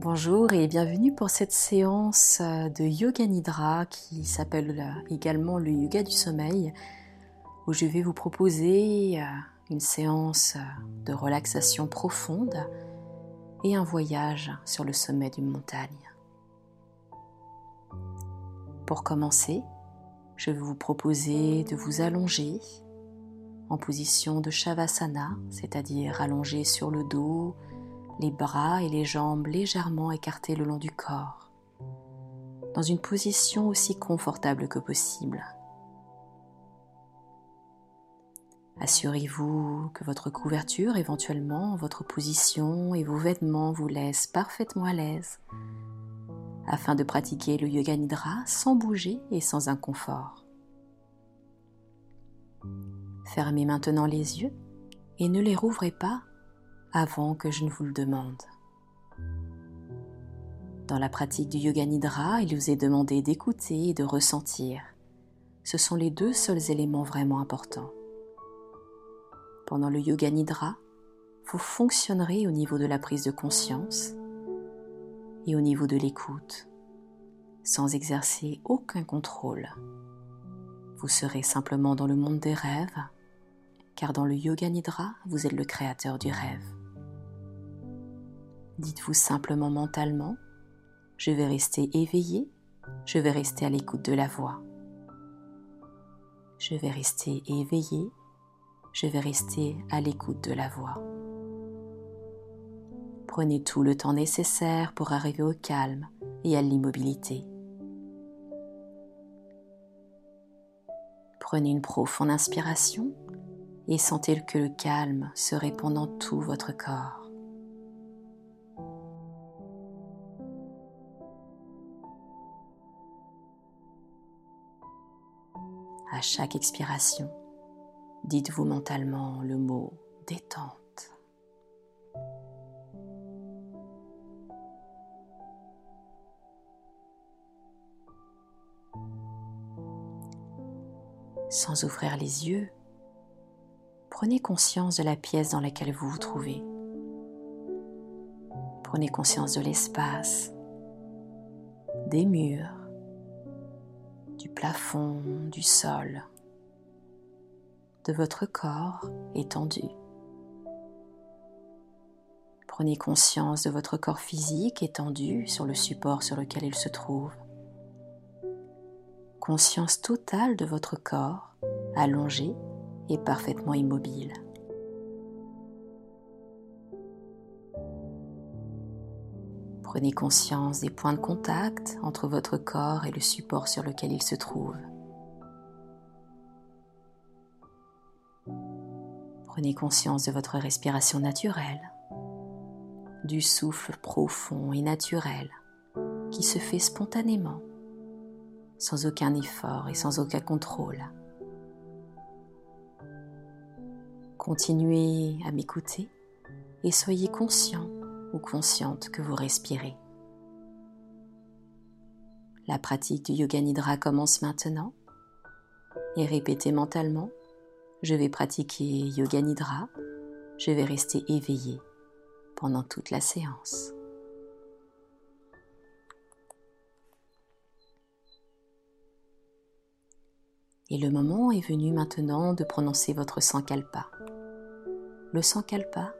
Bonjour et bienvenue pour cette séance euh, de Yoga Nidra qui s'appelle euh, également le Yoga du sommeil où je vais vous proposer euh, une séance de relaxation profonde et un voyage sur le sommet d'une montagne. Pour commencer, je vais vous proposer de vous allonger en position de Shavasana, c'est-à-dire allongé sur le dos, les bras et les jambes légèrement écartés le long du corps, dans une position aussi confortable que possible. Assurez-vous que votre couverture, éventuellement votre position et vos vêtements vous laissent parfaitement à l'aise afin de pratiquer le yoga nidra sans bouger et sans inconfort. Fermez maintenant les yeux et ne les rouvrez pas avant que je ne vous le demande. Dans la pratique du yoga nidra, il vous est demandé d'écouter et de ressentir. Ce sont les deux seuls éléments vraiment importants. Pendant le yoga nidra, vous fonctionnerez au niveau de la prise de conscience et au niveau de l'écoute, sans exercer aucun contrôle. Vous serez simplement dans le monde des rêves, car dans le yoga nidra, vous êtes le créateur du rêve. Dites-vous simplement mentalement, je vais rester éveillé, je vais rester à l'écoute de la voix. Je vais rester éveillé, je vais rester à l'écoute de la voix. Prenez tout le temps nécessaire pour arriver au calme et à l'immobilité. Prenez une profonde inspiration et sentez que le calme se répand dans tout votre corps. À chaque expiration, dites-vous mentalement le mot détente. Sans ouvrir les yeux, prenez conscience de la pièce dans laquelle vous vous trouvez. Prenez conscience de l'espace, des murs, plafond, du sol, de votre corps étendu. Prenez conscience de votre corps physique étendu sur le support sur lequel il se trouve. Conscience totale de votre corps allongé et parfaitement immobile. Prenez conscience des points de contact entre votre corps et le support sur lequel il se trouve. Prenez conscience de votre respiration naturelle, du souffle profond et naturel qui se fait spontanément, sans aucun effort et sans aucun contrôle. Continuez à m'écouter et soyez conscient ou consciente que vous respirez. La pratique du Yoga Nidra commence maintenant et répétez mentalement je vais pratiquer Yoga Nidra, je vais rester éveillé pendant toute la séance. Et le moment est venu maintenant de prononcer votre sankalpa. Le sankalpa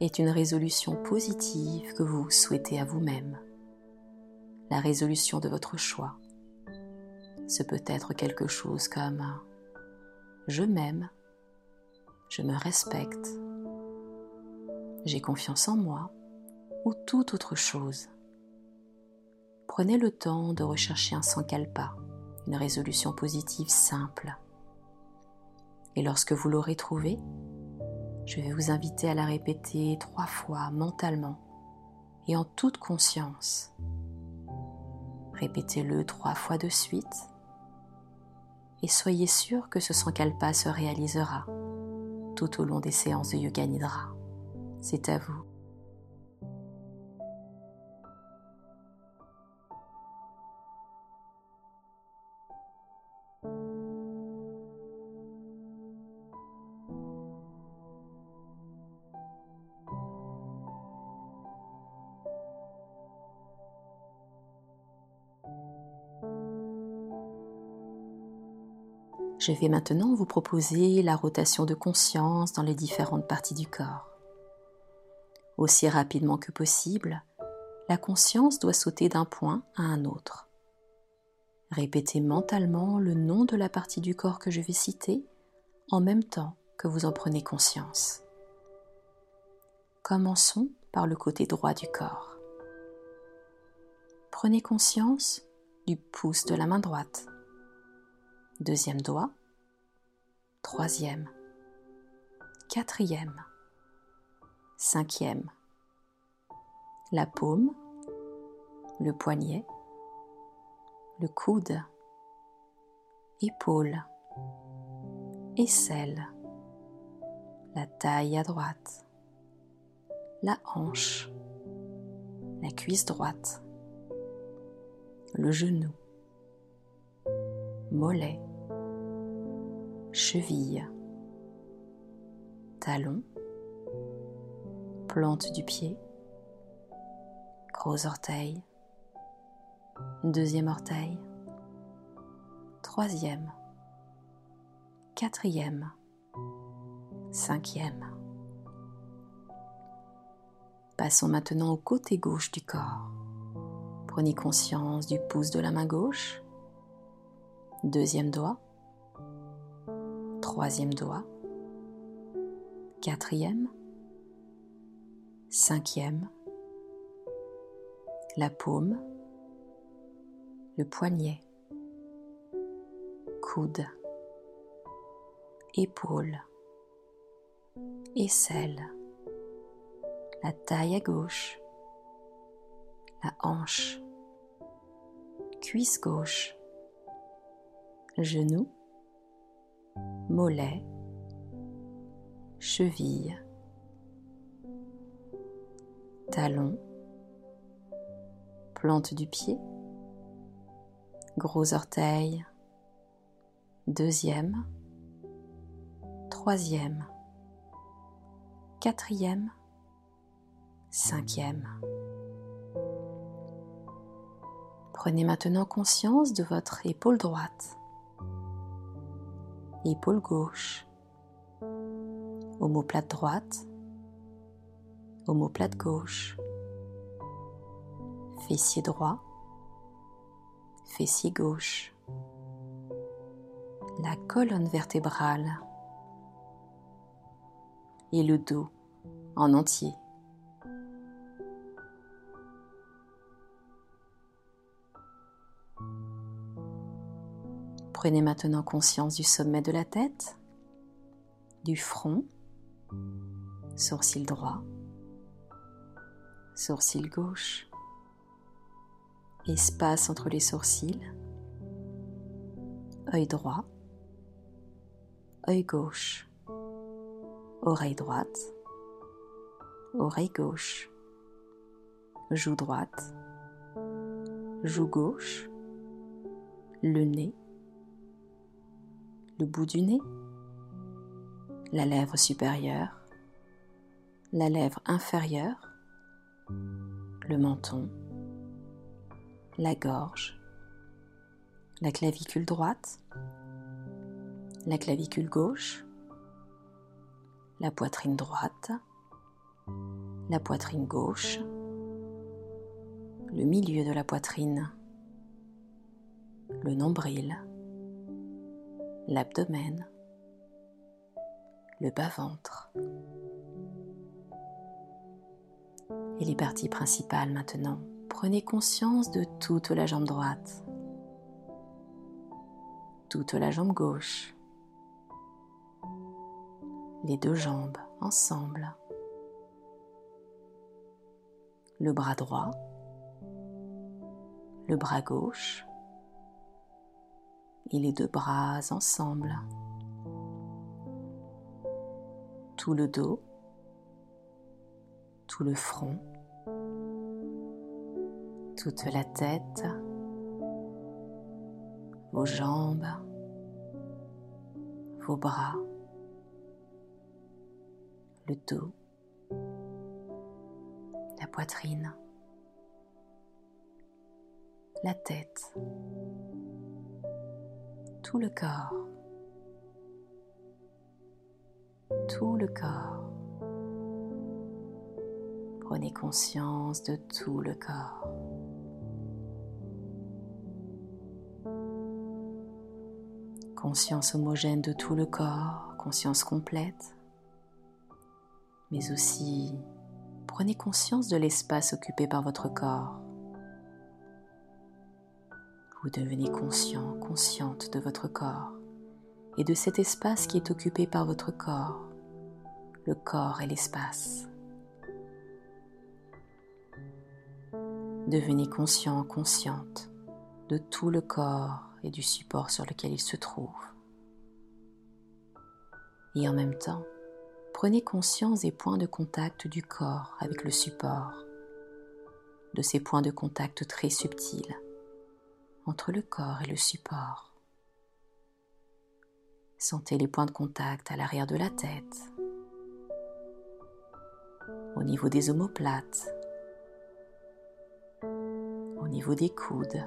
est une résolution positive que vous souhaitez à vous-même. La résolution de votre choix. Ce peut être quelque chose comme je m'aime, je me respecte, j'ai confiance en moi ou toute autre chose. Prenez le temps de rechercher un sankalpa, une résolution positive simple. Et lorsque vous l'aurez trouvé, je vais vous inviter à la répéter trois fois mentalement et en toute conscience. Répétez-le trois fois de suite et soyez sûr que ce sankalpa se réalisera tout au long des séances de Yoga Nidra. C'est à vous. Je vais maintenant vous proposer la rotation de conscience dans les différentes parties du corps. Aussi rapidement que possible, la conscience doit sauter d'un point à un autre. Répétez mentalement le nom de la partie du corps que je vais citer en même temps que vous en prenez conscience. Commençons par le côté droit du corps. Prenez conscience du pouce de la main droite. Deuxième doigt. Troisième. Quatrième. Cinquième. La paume. Le poignet. Le coude. Épaule. Aisselle. La taille à droite la hanche, la cuisse droite, le genou, mollet, cheville, talon, plante du pied, gros orteil, deuxième orteil, troisième, quatrième, cinquième. Passons maintenant au côté gauche du corps. Prenez conscience du pouce de la main gauche, deuxième doigt, troisième doigt, quatrième, cinquième, la paume, le poignet, coude, épaule, aisselle. La taille à gauche, la hanche, cuisse gauche, genou, mollet, cheville, talon, plante du pied, gros orteil, deuxième, troisième, quatrième, cinquième. Prenez maintenant conscience de votre épaule droite, épaule gauche, omoplate droite, omoplate gauche, fessier droit, fessier gauche, la colonne vertébrale. Et le dos en entier. Prenez maintenant conscience du sommet de la tête, du front, sourcil droit, sourcil gauche, espace entre les sourcils, œil droit, œil gauche, oreille droite, oreille gauche, joue droite, joue gauche, le nez, le bout du nez, la lèvre supérieure, la lèvre inférieure, le menton, la gorge, la clavicule droite, la clavicule gauche, la poitrine droite, la poitrine gauche, le milieu de la poitrine, le nombril, l'abdomen, le bas-ventre. Et les parties principales maintenant. Prenez conscience de toute la jambe droite, toute la jambe gauche, les deux jambes ensemble, le bras droit, le bras gauche, et les deux bras ensemble. Tout le dos, tout le front, toute la tête, vos jambes, vos bras, le dos, la poitrine, la tête tout le corps tout le corps. Prenez conscience de tout le corps. Conscience homogène de tout le corps, conscience complète, mais aussi prenez conscience de l'espace occupé par votre corps. Devenez conscient, consciente de votre corps et de cet espace qui est occupé par votre corps, le corps et l'espace. Devenez conscient, consciente de tout le corps et du support sur lequel il se trouve. Et en même temps, prenez conscience des points de contact du corps avec le support, de ces points de contact très subtils entre le corps et le support. Sentez les points de contact à l'arrière de la tête, au niveau des omoplates, au niveau des coudes,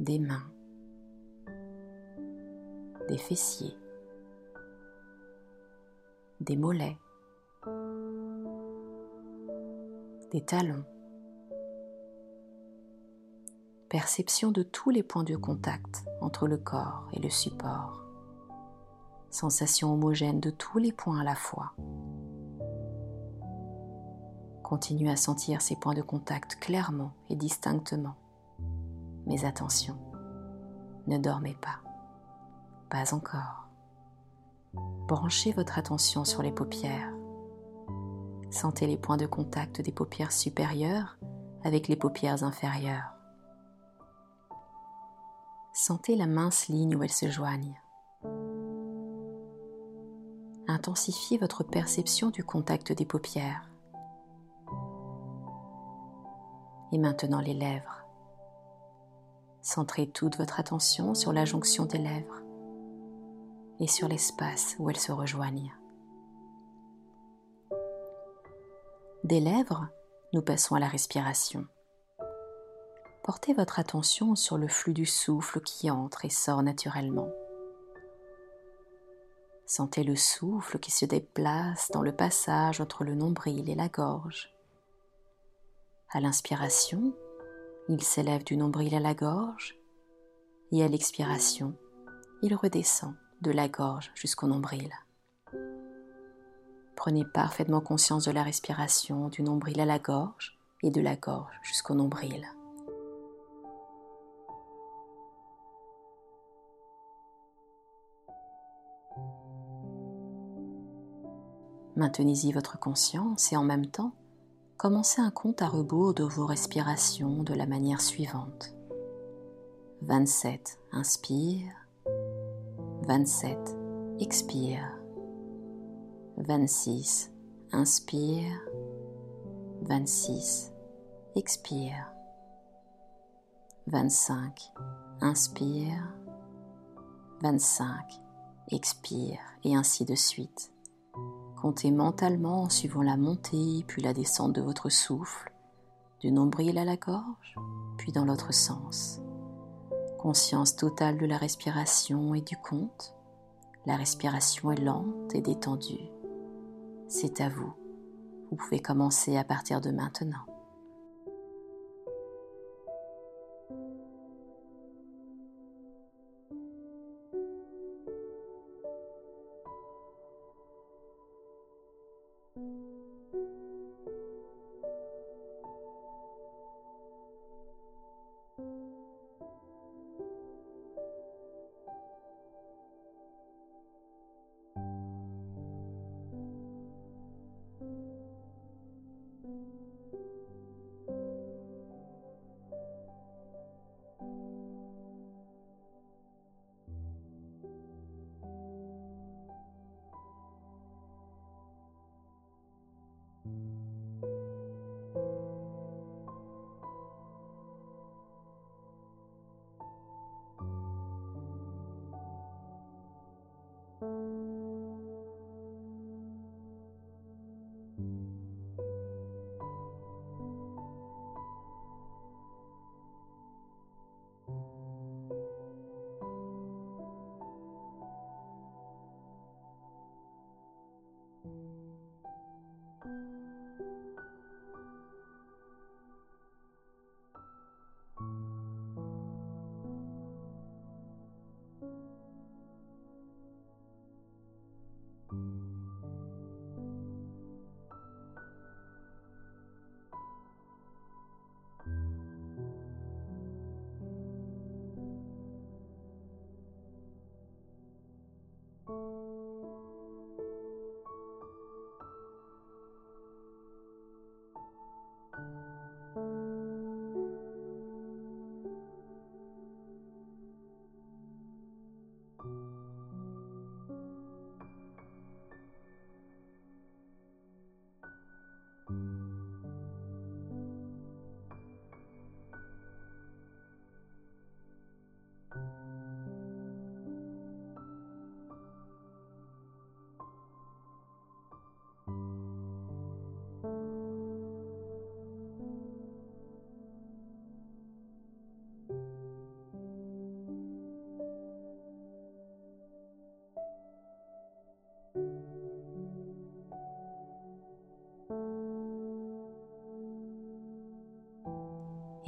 des mains, des fessiers, des mollets, des talons. Perception de tous les points de contact entre le corps et le support. Sensation homogène de tous les points à la fois. Continuez à sentir ces points de contact clairement et distinctement. Mais attention, ne dormez pas. Pas encore. Branchez votre attention sur les paupières. Sentez les points de contact des paupières supérieures avec les paupières inférieures. Sentez la mince ligne où elles se joignent. Intensifiez votre perception du contact des paupières. Et maintenant les lèvres. Centrez toute votre attention sur la jonction des lèvres et sur l'espace où elles se rejoignent. Des lèvres, nous passons à la respiration. Portez votre attention sur le flux du souffle qui entre et sort naturellement. Sentez le souffle qui se déplace dans le passage entre le nombril et la gorge. À l'inspiration, il s'élève du nombril à la gorge et à l'expiration, il redescend de la gorge jusqu'au nombril. Prenez parfaitement conscience de la respiration du nombril à la gorge et de la gorge jusqu'au nombril. Maintenez-y votre conscience et en même temps, commencez un compte à rebours de vos respirations de la manière suivante. 27, inspire. 27, expire. 26, inspire. 26, expire. 25, inspire. 25, expire et ainsi de suite. Comptez mentalement en suivant la montée puis la descente de votre souffle, du nombril à la gorge, puis dans l'autre sens. Conscience totale de la respiration et du compte. La respiration est lente et détendue. C'est à vous. Vous pouvez commencer à partir de maintenant.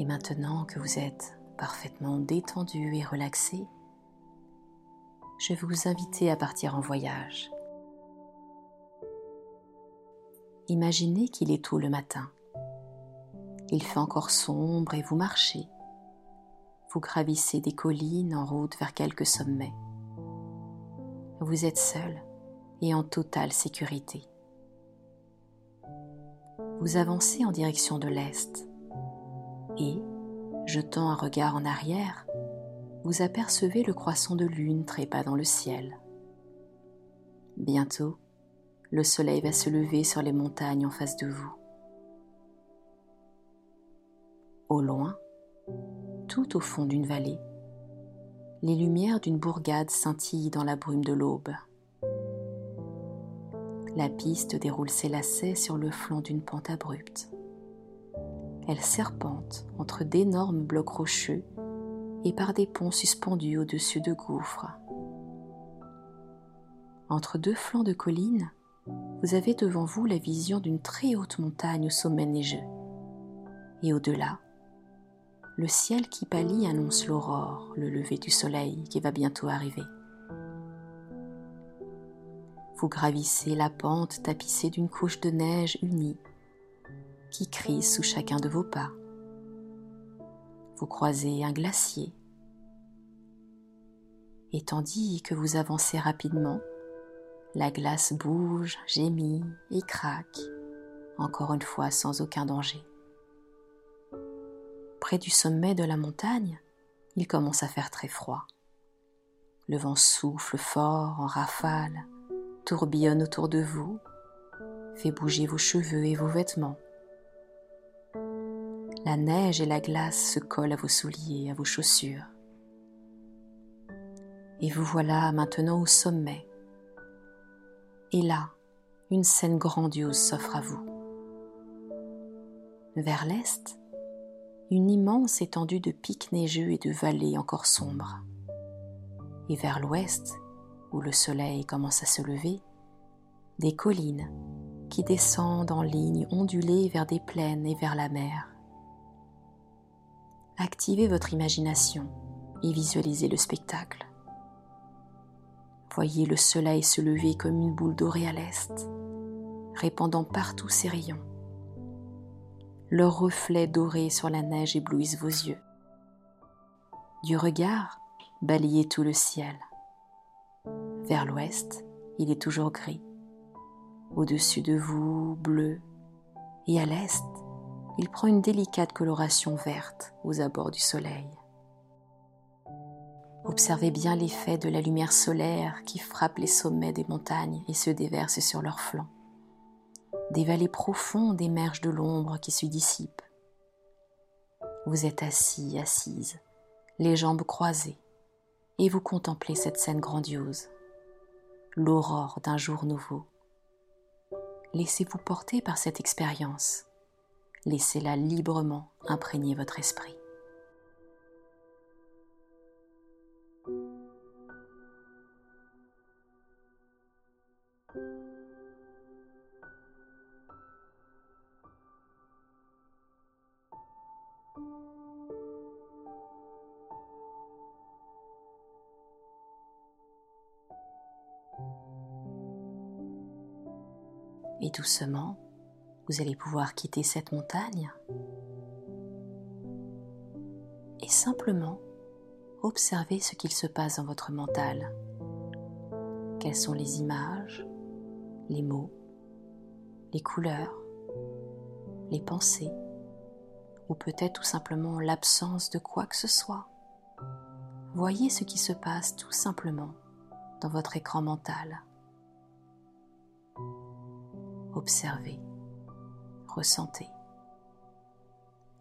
maintenant que vous êtes parfaitement détendu et relaxé, je vais vous inviter à partir en voyage. Imaginez qu'il est tôt le matin. Il fait encore sombre et vous marchez. Vous gravissez des collines en route vers quelques sommets. Vous êtes seul et en totale sécurité. Vous avancez en direction de l'est et, jetant un regard en arrière, vous apercevez le croissant de lune trépas dans le ciel. Bientôt, le soleil va se lever sur les montagnes en face de vous. Au loin, tout au fond d'une vallée, les lumières d'une bourgade scintillent dans la brume de l'aube. La piste déroule ses lacets sur le flanc d'une pente abrupte. Elle serpente entre d'énormes blocs rocheux et par des ponts suspendus au-dessus de gouffres. Entre deux flancs de collines, vous avez devant vous la vision d'une très haute montagne au sommet neigeux. Et au-delà, le ciel qui pâlit annonce l'aurore, le lever du soleil qui va bientôt arriver. Vous gravissez la pente tapissée d'une couche de neige unie qui crie sous chacun de vos pas. Vous croisez un glacier. Et tandis que vous avancez rapidement, la glace bouge, gémit et craque, encore une fois sans aucun danger. Près du sommet de la montagne, il commence à faire très froid. Le vent souffle fort en rafale, tourbillonne autour de vous, fait bouger vos cheveux et vos vêtements. La neige et la glace se collent à vos souliers, à vos chaussures. Et vous voilà maintenant au sommet. Et là, une scène grandiose s'offre à vous. Vers l'est, une immense étendue de pics neigeux et de vallées encore sombres. Et vers l'ouest, où le soleil commence à se lever, des collines qui descendent en ligne ondulée vers des plaines et vers la mer. Activez votre imagination et visualisez le spectacle. Voyez le soleil se lever comme une boule dorée à l'est, répandant partout ses rayons. Leurs reflets dorés sur la neige éblouissent vos yeux. Du regard, balayez tout le ciel. Vers l'ouest, il est toujours gris. Au-dessus de vous, bleu. Et à l'est, il prend une délicate coloration verte aux abords du soleil. Observez bien l'effet de la lumière solaire qui frappe les sommets des montagnes et se déverse sur leurs flancs. Des vallées profondes émergent de l'ombre qui se dissipe. Vous êtes assis, assise, les jambes croisées, et vous contemplez cette scène grandiose l'aurore d'un jour nouveau. Laissez-vous porter par cette expérience. Laissez-la librement imprégner votre esprit. Et doucement, vous allez pouvoir quitter cette montagne et simplement observer ce qu'il se passe dans votre mental. Quelles sont les images, les mots, les couleurs, les pensées, ou peut-être tout simplement l'absence de quoi que ce soit. Voyez ce qui se passe tout simplement dans votre écran mental observez, ressentez.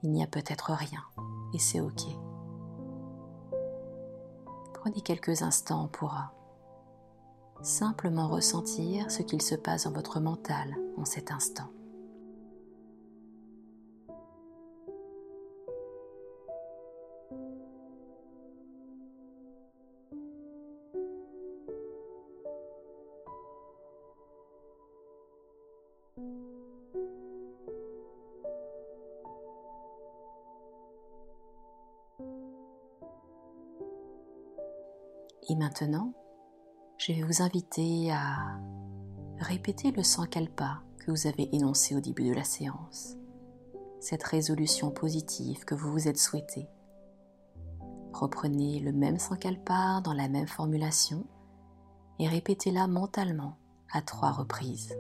Il n'y a peut-être rien et c'est ok. Prenez quelques instants pour simplement ressentir ce qu'il se passe dans votre mental en cet instant. Et maintenant, je vais vous inviter à répéter le sankalpa que vous avez énoncé au début de la séance, cette résolution positive que vous vous êtes souhaité. Reprenez le même sankalpa dans la même formulation et répétez-la mentalement à trois reprises.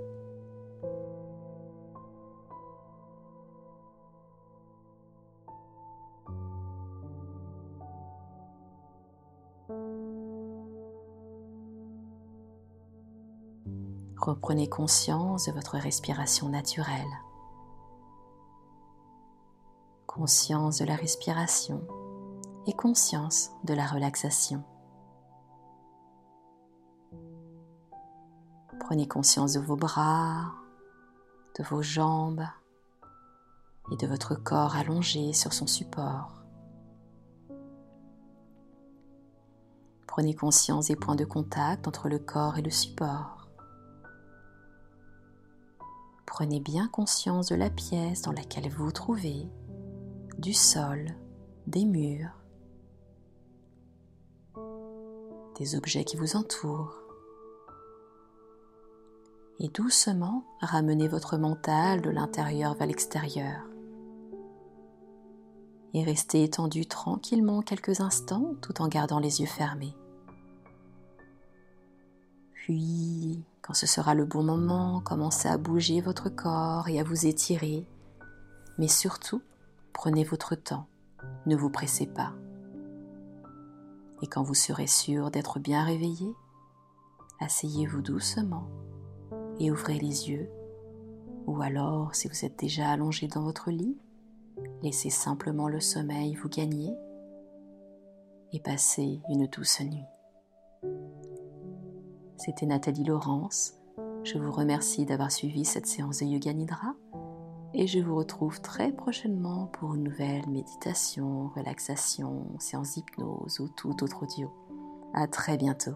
Reprenez conscience de votre respiration naturelle. Conscience de la respiration et conscience de la relaxation. Prenez conscience de vos bras, de vos jambes et de votre corps allongé sur son support. Prenez conscience des points de contact entre le corps et le support. Prenez bien conscience de la pièce dans laquelle vous vous trouvez, du sol, des murs, des objets qui vous entourent. Et doucement ramenez votre mental de l'intérieur vers l'extérieur. Et restez étendu tranquillement quelques instants tout en gardant les yeux fermés. Puis, quand ce sera le bon moment, commencez à bouger votre corps et à vous étirer. Mais surtout, prenez votre temps, ne vous pressez pas. Et quand vous serez sûr d'être bien réveillé, asseyez-vous doucement et ouvrez les yeux. Ou alors, si vous êtes déjà allongé dans votre lit, laissez simplement le sommeil vous gagner et passez une douce nuit. C'était Nathalie Laurence. Je vous remercie d'avoir suivi cette séance de Yoga Nidra et je vous retrouve très prochainement pour une nouvelle méditation, relaxation, séance d'hypnose ou tout autre audio. À très bientôt.